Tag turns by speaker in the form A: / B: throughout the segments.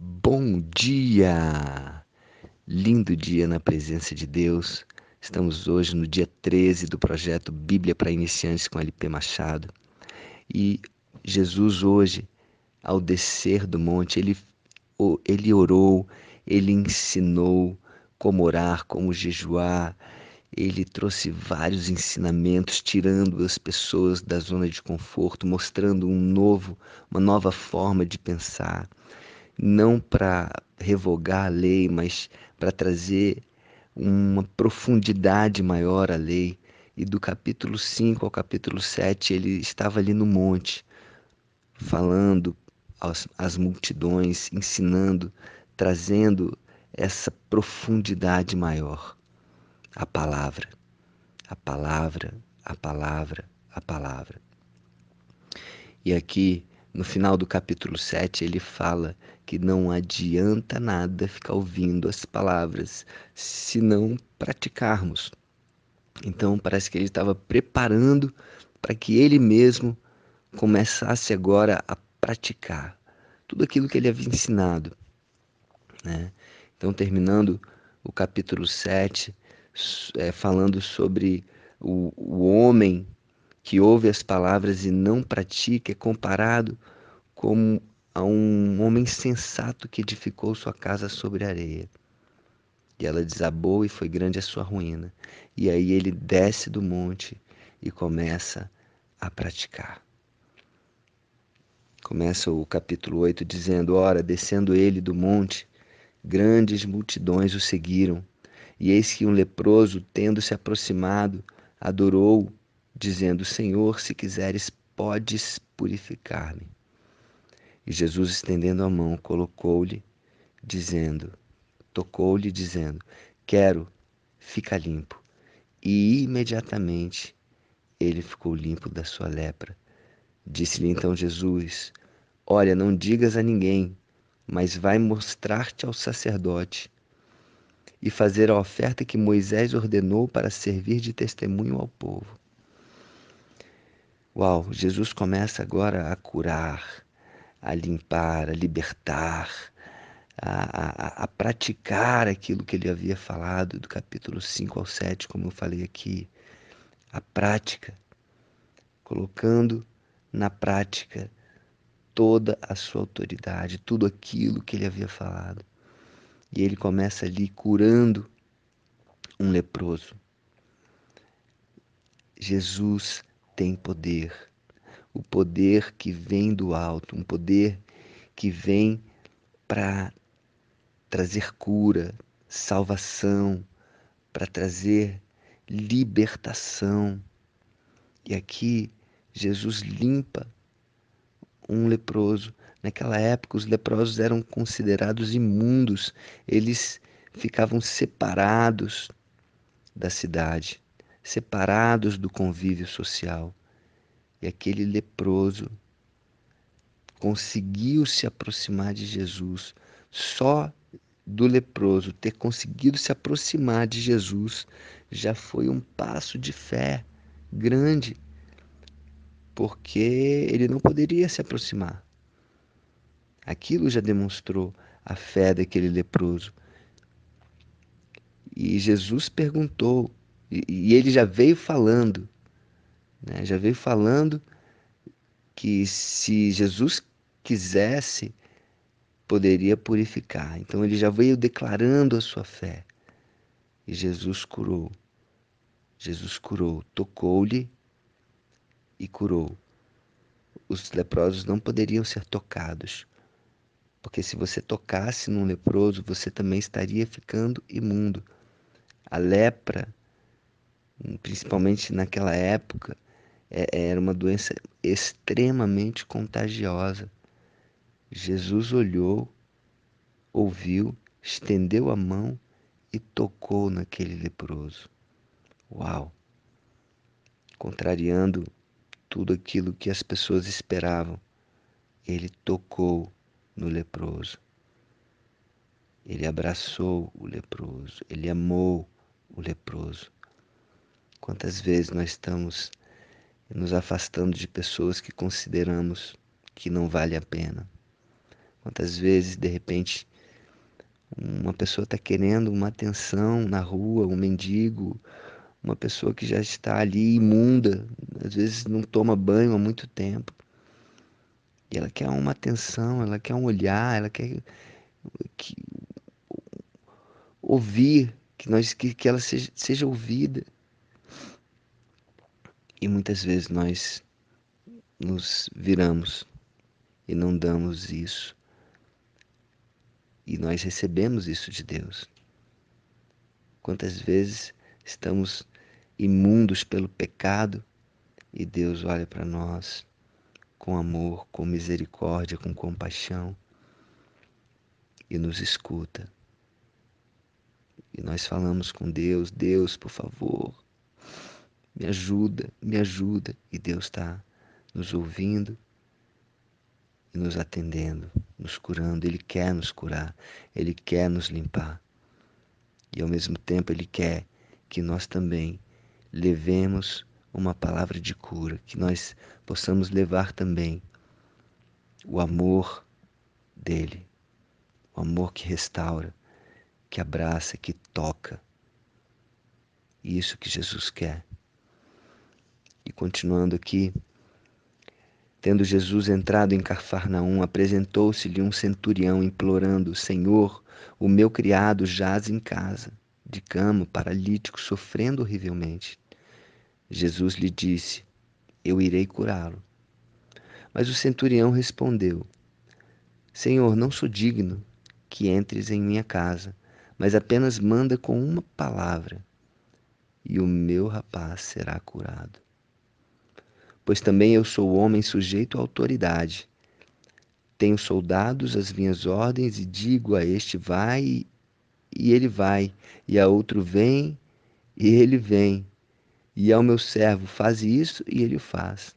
A: Bom dia! Lindo dia na presença de Deus. Estamos hoje no dia 13 do projeto Bíblia para Iniciantes com LP Machado. E Jesus hoje, ao descer do monte, ele, ele orou, ele ensinou como orar, como jejuar, ele trouxe vários ensinamentos, tirando as pessoas da zona de conforto, mostrando um novo, uma nova forma de pensar não para revogar a lei, mas para trazer uma profundidade maior à lei. E do capítulo 5 ao capítulo 7, ele estava ali no monte, falando às, multidões, ensinando, trazendo essa profundidade maior. A palavra, a palavra, a palavra, a palavra. E aqui no final do capítulo 7, ele fala que não adianta nada ficar ouvindo as palavras se não praticarmos. Então, parece que ele estava preparando para que ele mesmo começasse agora a praticar tudo aquilo que ele havia ensinado. Né? Então, terminando o capítulo 7, é, falando sobre o, o homem que ouve as palavras e não pratica é comparado como a um homem sensato que edificou sua casa sobre areia. E ela desabou e foi grande a sua ruína. E aí ele desce do monte e começa a praticar. Começa o capítulo 8 dizendo: Ora, descendo ele do monte, grandes multidões o seguiram. E eis que um leproso, tendo se aproximado, adorou dizendo: Senhor, se quiseres, podes purificar-me. E Jesus, estendendo a mão, colocou-lhe, dizendo: Tocou-lhe, dizendo: Quero, fica limpo. E imediatamente ele ficou limpo da sua lepra. Disse-lhe então Jesus: Olha, não digas a ninguém, mas vai mostrar-te ao sacerdote e fazer a oferta que Moisés ordenou para servir de testemunho ao povo. Uau, Jesus começa agora a curar, a limpar, a libertar, a, a, a, praticar aquilo que ele havia falado do capítulo 5 ao 7, como eu falei aqui. A prática, colocando na prática toda a sua autoridade, tudo aquilo que ele havia falado. E ele começa ali curando um leproso. Jesus tem poder. O poder que vem do alto, um poder que vem para trazer cura, salvação, para trazer libertação. E aqui Jesus limpa um leproso. Naquela época, os leprosos eram considerados imundos, eles ficavam separados da cidade separados do convívio social. E aquele leproso conseguiu se aproximar de Jesus. Só do leproso ter conseguido se aproximar de Jesus já foi um passo de fé grande, porque ele não poderia se aproximar. Aquilo já demonstrou a fé daquele leproso. E Jesus perguntou: e, ele já veio falando, né? já veio falando que se Jesus quisesse, poderia purificar. Então ele já veio declarando a sua fé. E Jesus curou. Jesus curou, tocou-lhe e curou. Os leprosos não poderiam ser tocados, porque se você tocasse num leproso, você também estaria ficando imundo. A lepra principalmente naquela época, é, era uma doença extremamente contagiosa. Jesus olhou, ouviu, estendeu a mão e tocou naquele leproso. Uau! Contrariando tudo aquilo que as pessoas esperavam, ele tocou no leproso. Ele abraçou o leproso, ele amou o leproso. Quantas vezes nós estamos nos afastando de pessoas que consideramos que não vale a pena? Quantas vezes, de repente, uma pessoa está querendo uma atenção na rua, um mendigo, uma pessoa que já está ali imunda, às vezes não toma banho há muito tempo. E ela quer uma atenção, ela quer um olhar, ela quer que, ouvir, que, nós, que, que ela seja, seja ouvida. E muitas vezes nós nos viramos e não damos isso. E nós recebemos isso de Deus. Quantas vezes estamos imundos pelo pecado e Deus olha para nós com amor, com misericórdia, com compaixão e nos escuta. E nós falamos com Deus: Deus, por favor, me ajuda, me ajuda. E Deus está nos ouvindo e nos atendendo, nos curando. Ele quer nos curar, Ele quer nos limpar. E ao mesmo tempo Ele quer que nós também levemos uma palavra de cura, que nós possamos levar também o amor dele, o amor que restaura, que abraça, que toca. Isso que Jesus quer. Continuando aqui, tendo Jesus entrado em Cafarnaum, apresentou-se-lhe um centurião implorando: Senhor, o meu criado jaz em casa, de cama, paralítico, sofrendo horrivelmente. Jesus lhe disse: Eu irei curá-lo. Mas o centurião respondeu: Senhor, não sou digno que entres em minha casa, mas apenas manda com uma palavra, e o meu rapaz será curado pois também eu sou homem sujeito à autoridade. Tenho soldados às minhas ordens e digo a este vai e ele vai, e a outro vem e ele vem, e ao meu servo faz isso e ele o faz.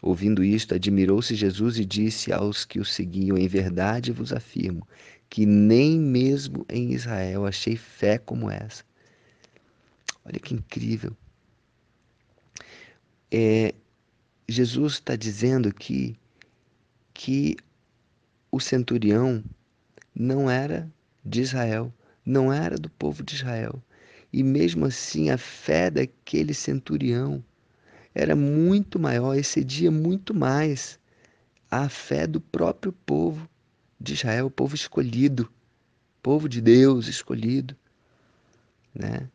A: Ouvindo isto, admirou-se Jesus e disse aos que o seguiam: Em verdade vos afirmo que nem mesmo em Israel achei fé como essa. Olha que incrível é, Jesus está dizendo aqui que o centurião não era de Israel, não era do povo de Israel. E mesmo assim, a fé daquele centurião era muito maior, excedia muito mais a fé do próprio povo de Israel, o povo escolhido, povo de Deus escolhido, né?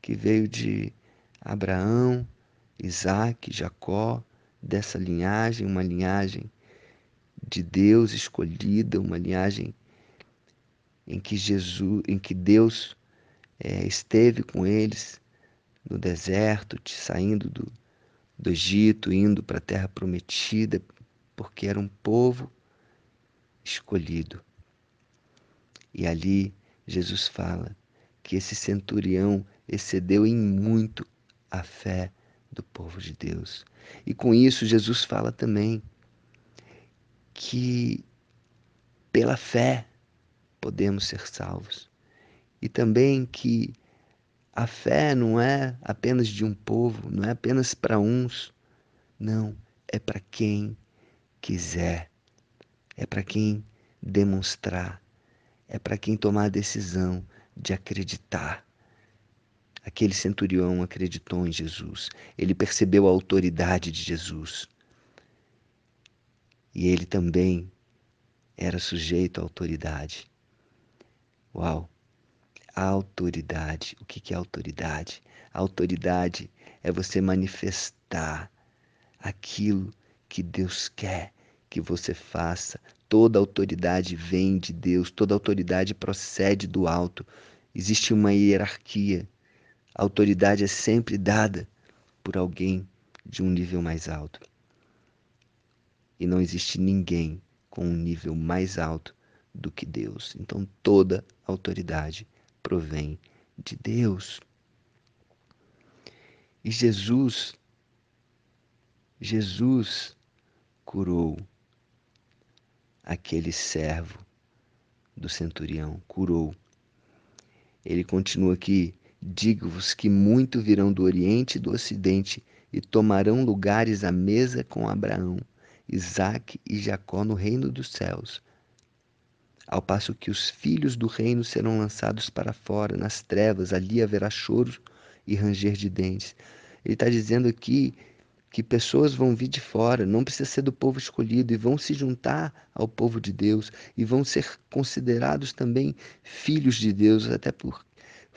A: Que veio de Abraão, Isaac, Jacó, dessa linhagem, uma linhagem de Deus escolhida, uma linhagem em que Jesus, em que Deus é, esteve com eles no deserto, saindo do, do Egito, indo para a terra prometida, porque era um povo escolhido. E ali Jesus fala que esse centurião excedeu em muito a fé do povo de Deus. E com isso, Jesus fala também que pela fé podemos ser salvos. E também que a fé não é apenas de um povo, não é apenas para uns, não, é para quem quiser, é para quem demonstrar, é para quem tomar a decisão de acreditar Aquele centurião acreditou em Jesus. Ele percebeu a autoridade de Jesus. E ele também era sujeito à autoridade. Uau! A autoridade. O que é autoridade? A autoridade é você manifestar aquilo que Deus quer que você faça. Toda autoridade vem de Deus, toda autoridade procede do alto. Existe uma hierarquia a autoridade é sempre dada por alguém de um nível mais alto. E não existe ninguém com um nível mais alto do que Deus. Então toda autoridade provém de Deus. E Jesus, Jesus curou aquele servo do centurião, curou. Ele continua aqui Digo-vos que muito virão do Oriente e do Ocidente e tomarão lugares à mesa com Abraão, Isaac e Jacó no reino dos céus, ao passo que os filhos do reino serão lançados para fora, nas trevas, ali haverá choro e ranger de dentes. Ele está dizendo aqui que pessoas vão vir de fora, não precisa ser do povo escolhido, e vão se juntar ao povo de Deus, e vão ser considerados também filhos de Deus, até por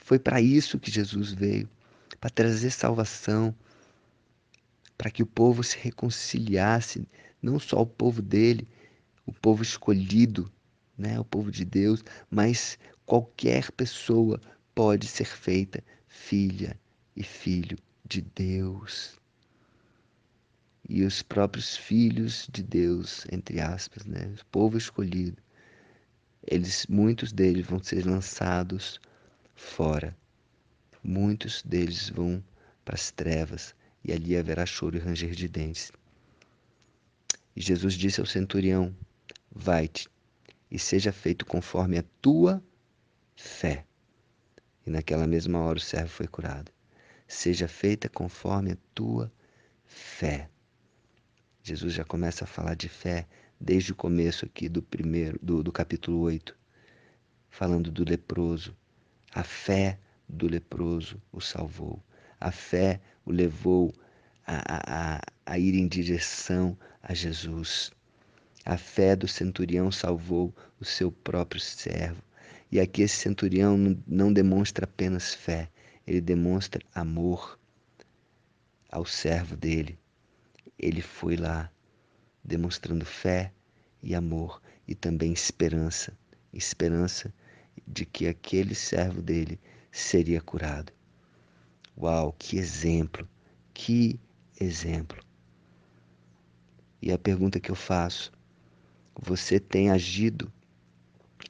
A: foi para isso que Jesus veio, para trazer salvação, para que o povo se reconciliasse, não só o povo dele, o povo escolhido, né, o povo de Deus, mas qualquer pessoa pode ser feita filha e filho de Deus. E os próprios filhos de Deus, entre aspas, né, o povo escolhido, eles, muitos deles vão ser lançados fora. Muitos deles vão para as trevas e ali haverá choro e ranger de dentes. E Jesus disse ao centurião: Vai-te e seja feito conforme a tua fé. E naquela mesma hora o servo foi curado. Seja feita conforme a tua fé. Jesus já começa a falar de fé desde o começo aqui do primeiro do, do capítulo 8, falando do leproso, a fé do leproso o salvou. A fé o levou a, a, a ir em direção a Jesus. A fé do centurião salvou o seu próprio servo. E aqui esse centurião não demonstra apenas fé, ele demonstra amor ao servo dele. Ele foi lá demonstrando fé e amor e também esperança. Esperança de que aquele servo dele seria curado. Uau, que exemplo! Que exemplo! E a pergunta que eu faço: você tem agido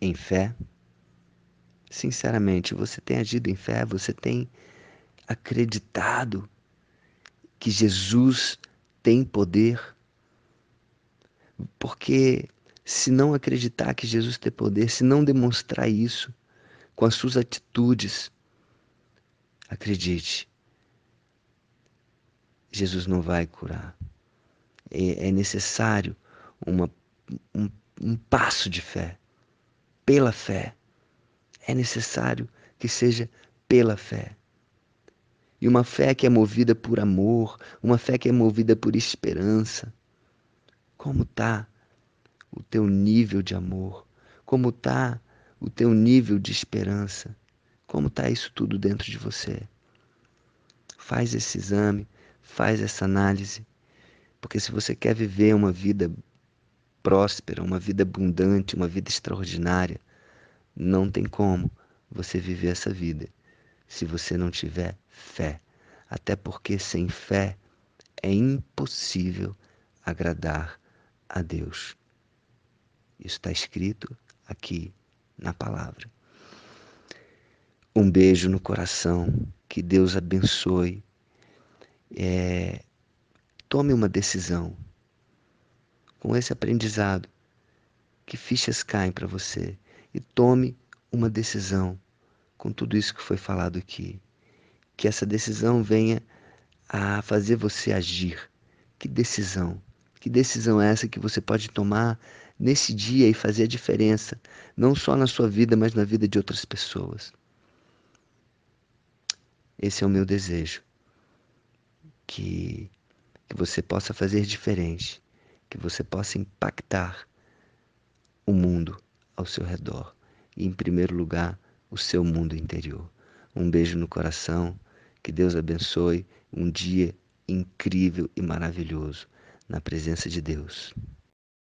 A: em fé? Sinceramente, você tem agido em fé? Você tem acreditado que Jesus tem poder? Porque se não acreditar que Jesus tem poder, se não demonstrar isso com as suas atitudes, acredite, Jesus não vai curar. É, é necessário uma, um, um passo de fé, pela fé. É necessário que seja pela fé. E uma fé que é movida por amor, uma fé que é movida por esperança. Como está o teu nível de amor, como está o teu nível de esperança, como está isso tudo dentro de você. Faz esse exame, faz essa análise, porque se você quer viver uma vida próspera, uma vida abundante, uma vida extraordinária, não tem como você viver essa vida se você não tiver fé. Até porque sem fé é impossível agradar a Deus. Isso está escrito aqui na palavra. Um beijo no coração, que Deus abençoe. É, tome uma decisão com esse aprendizado. Que fichas caem para você e tome uma decisão com tudo isso que foi falado aqui. Que essa decisão venha a fazer você agir. Que decisão? Que decisão é essa que você pode tomar nesse dia e fazer a diferença, não só na sua vida, mas na vida de outras pessoas? Esse é o meu desejo. Que, que você possa fazer diferente, que você possa impactar o mundo ao seu redor e, em primeiro lugar, o seu mundo interior. Um beijo no coração, que Deus abençoe um dia incrível e maravilhoso na presença de Deus.